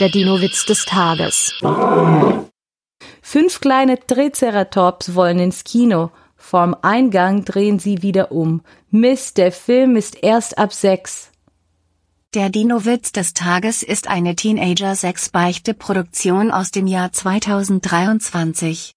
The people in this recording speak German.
Der Dino-Witz des Tages. Fünf kleine Triceratops wollen ins Kino. Vorm Eingang drehen sie wieder um. Mist, der Film ist erst ab sechs. Der Dino-Witz des Tages ist eine Teenager-6-Beichte-Produktion aus dem Jahr 2023.